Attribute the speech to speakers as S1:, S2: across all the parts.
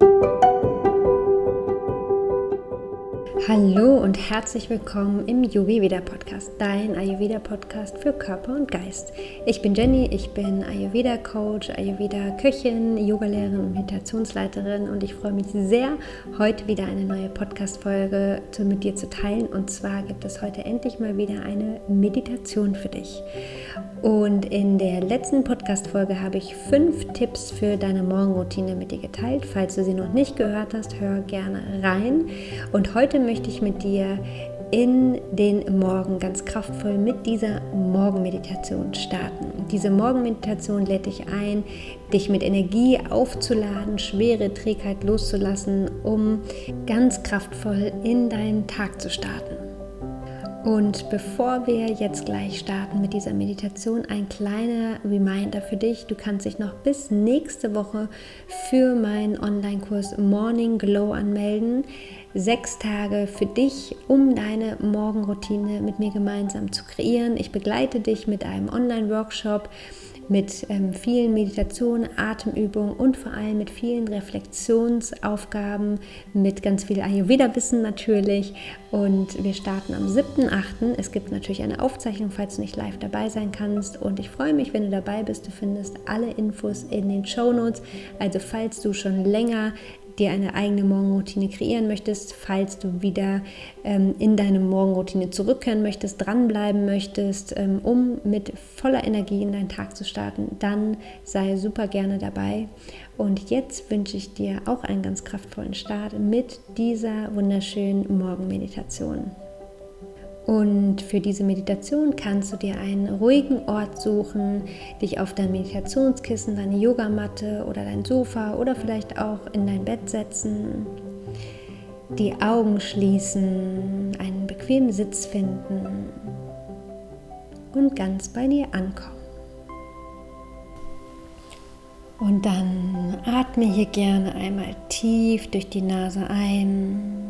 S1: Thank you Hallo und herzlich willkommen im Ayurveda Podcast, dein Ayurveda Podcast für Körper und Geist. Ich bin Jenny, ich bin Ayurveda Coach, Ayurveda Köchin, Yogalehrerin und Meditationsleiterin und ich freue mich sehr, heute wieder eine neue Podcast Folge mit dir zu teilen und zwar gibt es heute endlich mal wieder eine Meditation für dich. Und in der letzten Podcast-Folge habe ich fünf Tipps für deine Morgenroutine mit dir geteilt. Falls du sie noch nicht gehört hast, hör gerne rein. Und heute möchte ich mit dir in den Morgen ganz kraftvoll mit dieser Morgenmeditation starten. Diese Morgenmeditation lädt dich ein, dich mit Energie aufzuladen, schwere Trägheit loszulassen, um ganz kraftvoll in deinen Tag zu starten. Und bevor wir jetzt gleich starten mit dieser Meditation, ein kleiner Reminder für dich. Du kannst dich noch bis nächste Woche für meinen Online-Kurs Morning Glow anmelden. Sechs Tage für dich, um deine Morgenroutine mit mir gemeinsam zu kreieren. Ich begleite dich mit einem Online-Workshop mit ähm, vielen Meditationen, Atemübungen und vor allem mit vielen Reflexionsaufgaben, mit ganz viel Ayurveda-Wissen natürlich. Und wir starten am 7.8. Es gibt natürlich eine Aufzeichnung, falls du nicht live dabei sein kannst. Und ich freue mich, wenn du dabei bist. Du findest alle Infos in den Show Notes. Also falls du schon länger dir eine eigene Morgenroutine kreieren möchtest, falls du wieder ähm, in deine Morgenroutine zurückkehren möchtest, dranbleiben möchtest, ähm, um mit voller Energie in deinen Tag zu starten, dann sei super gerne dabei. Und jetzt wünsche ich dir auch einen ganz kraftvollen Start mit dieser wunderschönen Morgenmeditation. Und für diese Meditation kannst du dir einen ruhigen Ort suchen, dich auf dein Meditationskissen, deine Yogamatte oder dein Sofa oder vielleicht auch in dein Bett setzen, die Augen schließen, einen bequemen Sitz finden und ganz bei dir ankommen. Und dann atme hier gerne einmal tief durch die Nase ein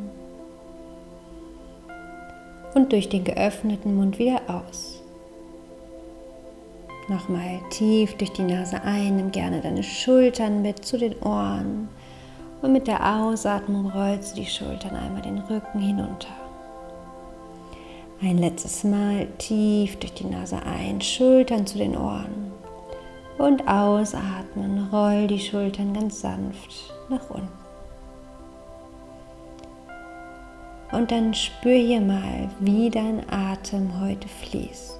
S1: und durch den geöffneten Mund wieder aus. Nochmal tief durch die Nase ein, nimm gerne deine Schultern mit zu den Ohren und mit der Ausatmung rollst du die Schultern einmal den Rücken hinunter. Ein letztes Mal tief durch die Nase ein, Schultern zu den Ohren und ausatmen, roll die Schultern ganz sanft nach unten. Und dann spür hier mal, wie dein Atem heute fließt.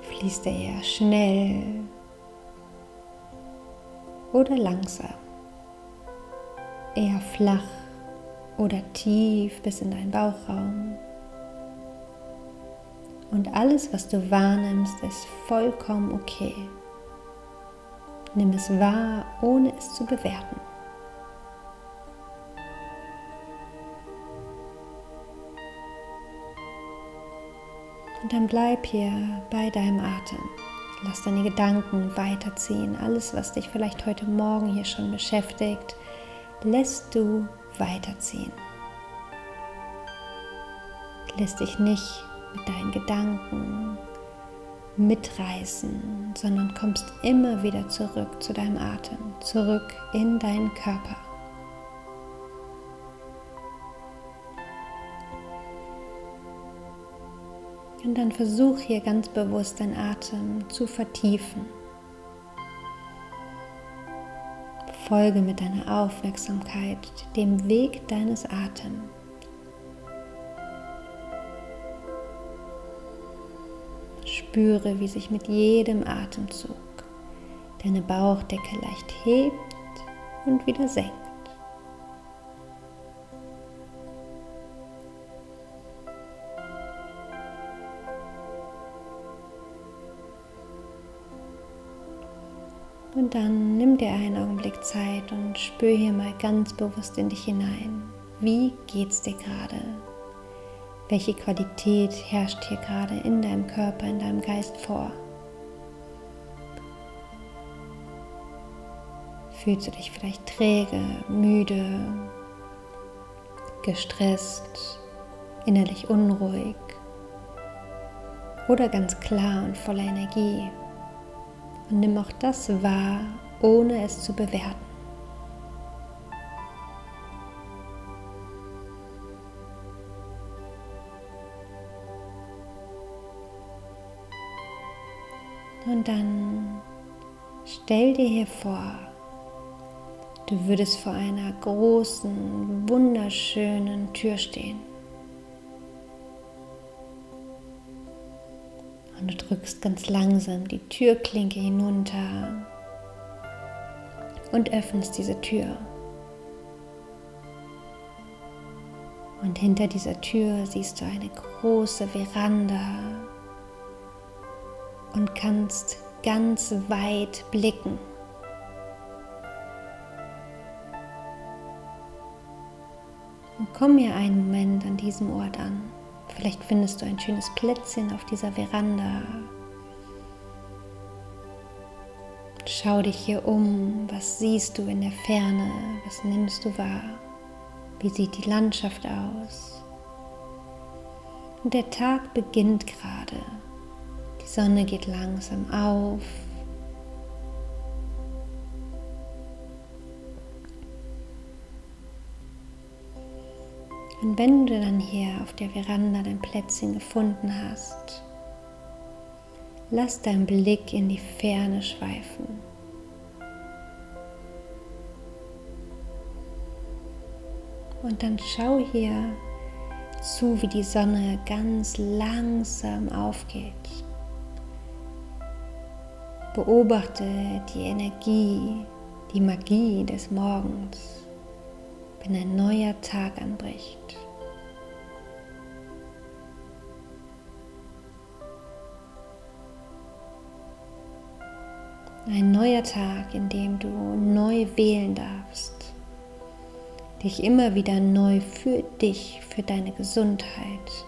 S1: Fließt er eher schnell oder langsam? Eher flach oder tief bis in deinen Bauchraum? Und alles, was du wahrnimmst, ist vollkommen okay. Nimm es wahr, ohne es zu bewerten. Und dann bleib hier bei deinem Atem. Lass deine Gedanken weiterziehen. Alles, was dich vielleicht heute Morgen hier schon beschäftigt, lässt du weiterziehen. Lässt dich nicht mit deinen Gedanken mitreißen, sondern kommst immer wieder zurück zu deinem Atem, zurück in deinen Körper. Und dann versuch hier ganz bewusst deinen Atem zu vertiefen. Folge mit deiner Aufmerksamkeit dem Weg deines Atems. Spüre, wie sich mit jedem Atemzug deine Bauchdecke leicht hebt und wieder senkt. Und dann nimm dir einen Augenblick Zeit und spür hier mal ganz bewusst in dich hinein. Wie geht's dir gerade? Welche Qualität herrscht hier gerade in deinem Körper, in deinem Geist vor? Fühlst du dich vielleicht träge, müde, gestresst, innerlich unruhig oder ganz klar und voller Energie? Und nimm auch das wahr, ohne es zu bewerten. Dann stell dir hier vor, du würdest vor einer großen, wunderschönen Tür stehen. Und du drückst ganz langsam die Türklinke hinunter und öffnest diese Tür. Und hinter dieser Tür siehst du eine große Veranda und kannst ganz weit blicken. Und komm mir einen Moment an diesem Ort an. Vielleicht findest du ein schönes Plätzchen auf dieser Veranda. Schau dich hier um. Was siehst du in der Ferne? Was nimmst du wahr? Wie sieht die Landschaft aus? Und der Tag beginnt gerade. Die Sonne geht langsam auf. Und wenn du dann hier auf der Veranda dein Plätzchen gefunden hast, lass deinen Blick in die Ferne schweifen. Und dann schau hier zu, wie die Sonne ganz langsam aufgeht. Beobachte die Energie, die Magie des Morgens, wenn ein neuer Tag anbricht. Ein neuer Tag, in dem du neu wählen darfst, dich immer wieder neu für dich, für deine Gesundheit,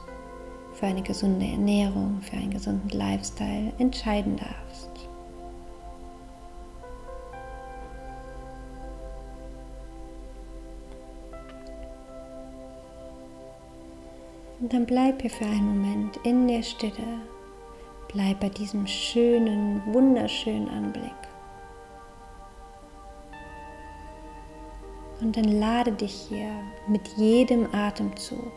S1: für eine gesunde Ernährung, für einen gesunden Lifestyle entscheiden darfst. Und dann bleib hier für einen Moment in der Stille. Bleib bei diesem schönen, wunderschönen Anblick. Und dann lade dich hier mit jedem Atemzug,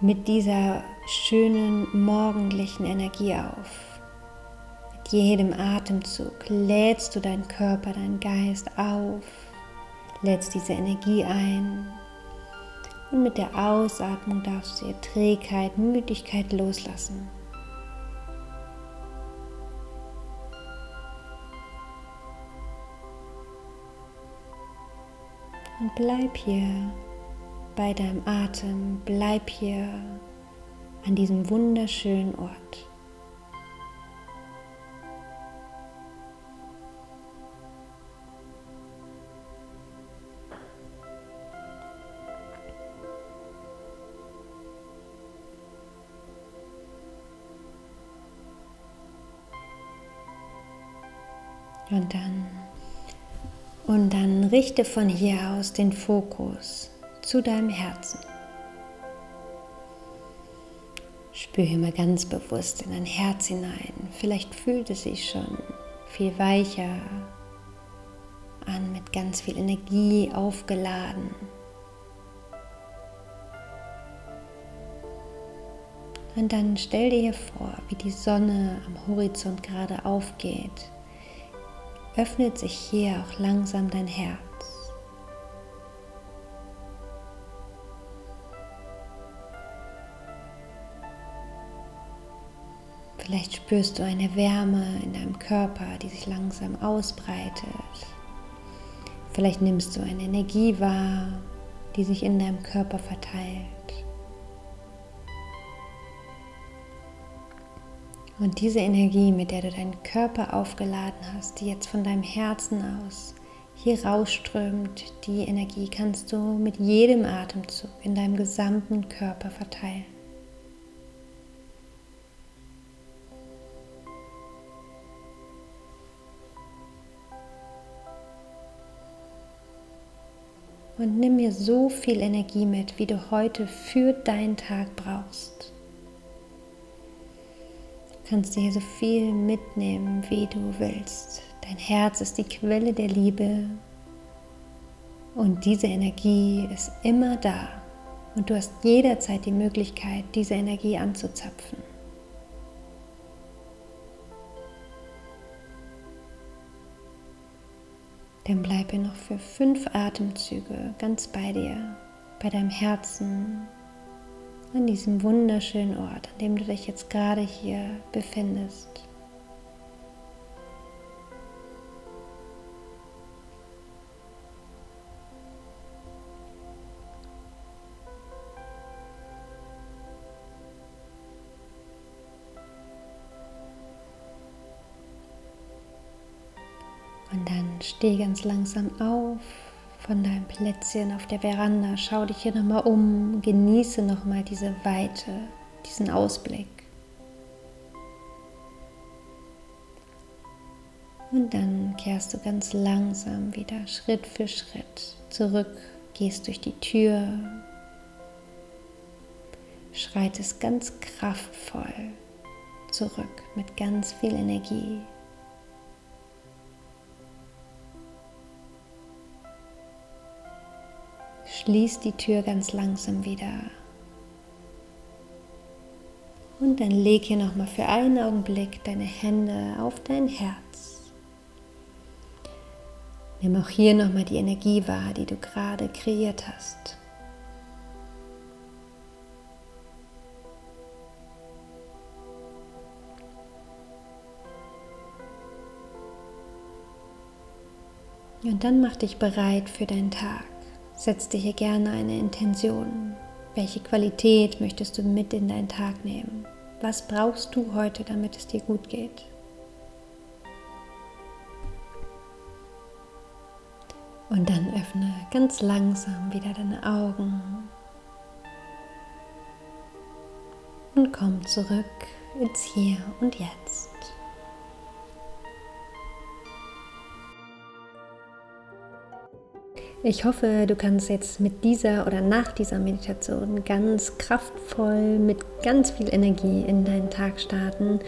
S1: mit dieser schönen morgendlichen Energie auf. Mit jedem Atemzug lädst du deinen Körper, deinen Geist auf, lädst diese Energie ein und mit der Ausatmung darfst du dir Trägheit, Müdigkeit loslassen. Und bleib hier bei deinem Atem, bleib hier an diesem wunderschönen Ort. Und dann und dann richte von hier aus den Fokus zu deinem Herzen. Spüre mal ganz bewusst in dein Herz hinein. Vielleicht fühlt es sich schon viel weicher an, mit ganz viel Energie aufgeladen. Und dann stell dir vor, wie die Sonne am Horizont gerade aufgeht öffnet sich hier auch langsam dein Herz. Vielleicht spürst du eine Wärme in deinem Körper, die sich langsam ausbreitet. Vielleicht nimmst du eine Energie wahr, die sich in deinem Körper verteilt. Und diese Energie, mit der du deinen Körper aufgeladen hast, die jetzt von deinem Herzen aus hier rausströmt, die Energie kannst du mit jedem Atemzug in deinem gesamten Körper verteilen. Und nimm mir so viel Energie mit, wie du heute für deinen Tag brauchst kannst dir so viel mitnehmen, wie du willst. Dein Herz ist die Quelle der Liebe und diese Energie ist immer da und du hast jederzeit die Möglichkeit, diese Energie anzuzapfen. Dann bleibe noch für fünf Atemzüge ganz bei dir, bei deinem Herzen, an diesem wunderschönen Ort, an dem du dich jetzt gerade hier befindest. Und dann steh ganz langsam auf von deinem Plätzchen auf der Veranda. Schau dich hier nochmal um, genieße nochmal diese Weite, diesen Ausblick. Und dann kehrst du ganz langsam wieder Schritt für Schritt zurück, gehst durch die Tür, schreitest ganz kraftvoll zurück mit ganz viel Energie. Schließ die Tür ganz langsam wieder. Und dann leg hier nochmal für einen Augenblick deine Hände auf dein Herz. Nimm auch hier nochmal die Energie wahr, die du gerade kreiert hast. Und dann mach dich bereit für deinen Tag. Setz dir hier gerne eine Intention. Welche Qualität möchtest du mit in deinen Tag nehmen? Was brauchst du heute, damit es dir gut geht? Und dann öffne ganz langsam wieder deine Augen und komm zurück ins Hier und Jetzt. Ich hoffe, du kannst jetzt mit dieser oder nach dieser Meditation ganz kraftvoll, mit ganz viel Energie in deinen Tag starten.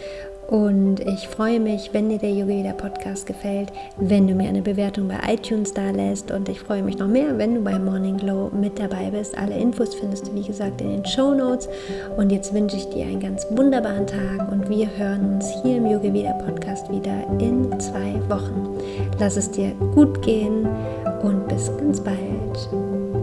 S1: Und ich freue mich, wenn dir der Yoga Vida Podcast gefällt, wenn du mir eine Bewertung bei iTunes da lässt. Und ich freue mich noch mehr, wenn du bei Morning Glow mit dabei bist. Alle Infos findest du, wie gesagt, in den Show Notes. Und jetzt wünsche ich dir einen ganz wunderbaren Tag und wir hören uns hier im Yoga Vida Podcast wieder in zwei Wochen. Lass es dir gut gehen und bis ganz bald.